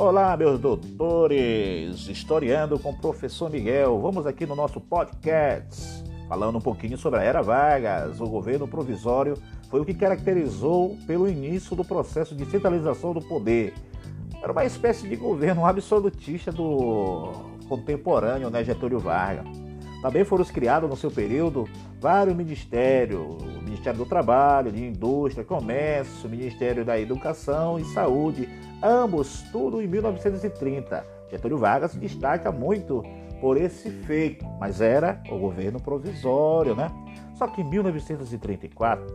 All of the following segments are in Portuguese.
Olá, meus doutores! Historiando com o professor Miguel. Vamos aqui no nosso podcast falando um pouquinho sobre a Era Vargas. O governo provisório foi o que caracterizou pelo início do processo de centralização do poder. Era uma espécie de governo absolutista do contemporâneo, né, Getúlio Vargas. Também foram criados no seu período vários ministérios, o Ministério do Trabalho, de Indústria, Comércio, Ministério da Educação e Saúde, ambos tudo em 1930. Getúlio Vargas se destaca muito por esse feito, mas era o governo provisório, né? Só que em 1934,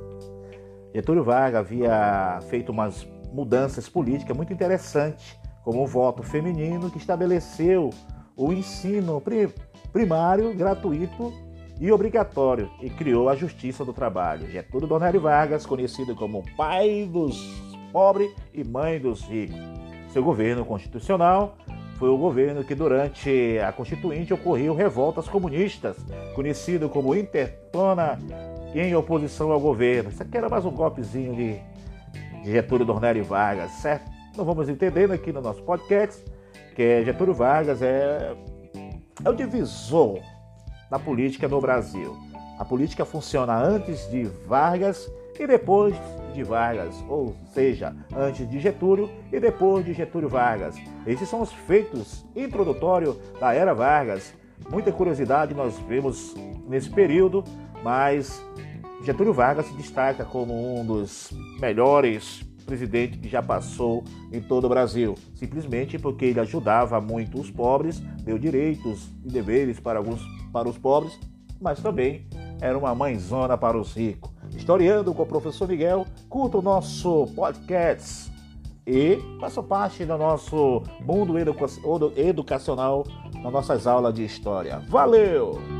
Getúlio Vargas havia feito umas mudanças políticas muito interessantes, como o voto feminino que estabeleceu o ensino primário, gratuito e obrigatório e criou a Justiça do Trabalho. Getúlio Dornelli Vargas, conhecido como pai dos pobres e mãe dos ricos. Seu governo constitucional foi o governo que durante a Constituinte ocorreu revoltas comunistas, conhecido como Intertona, em oposição ao governo. Isso aqui era mais um golpezinho de Getúlio Dornelli Vargas, certo? Não vamos entendendo aqui no nosso podcast que Getúlio Vargas é, é o divisor da política no Brasil. A política funciona antes de Vargas e depois de Vargas, ou seja, antes de Getúlio e depois de Getúlio Vargas. Esses são os feitos introdutórios da era Vargas. Muita curiosidade nós vemos nesse período, mas Getúlio Vargas se destaca como um dos melhores presidente que já passou em todo o Brasil, simplesmente porque ele ajudava muito os pobres, deu direitos e deveres para alguns para os pobres, mas também era uma mãezona para os ricos. Historiando com o professor Miguel, curta o nosso podcast e faça parte do nosso mundo educacional nas nossas aulas de história. Valeu!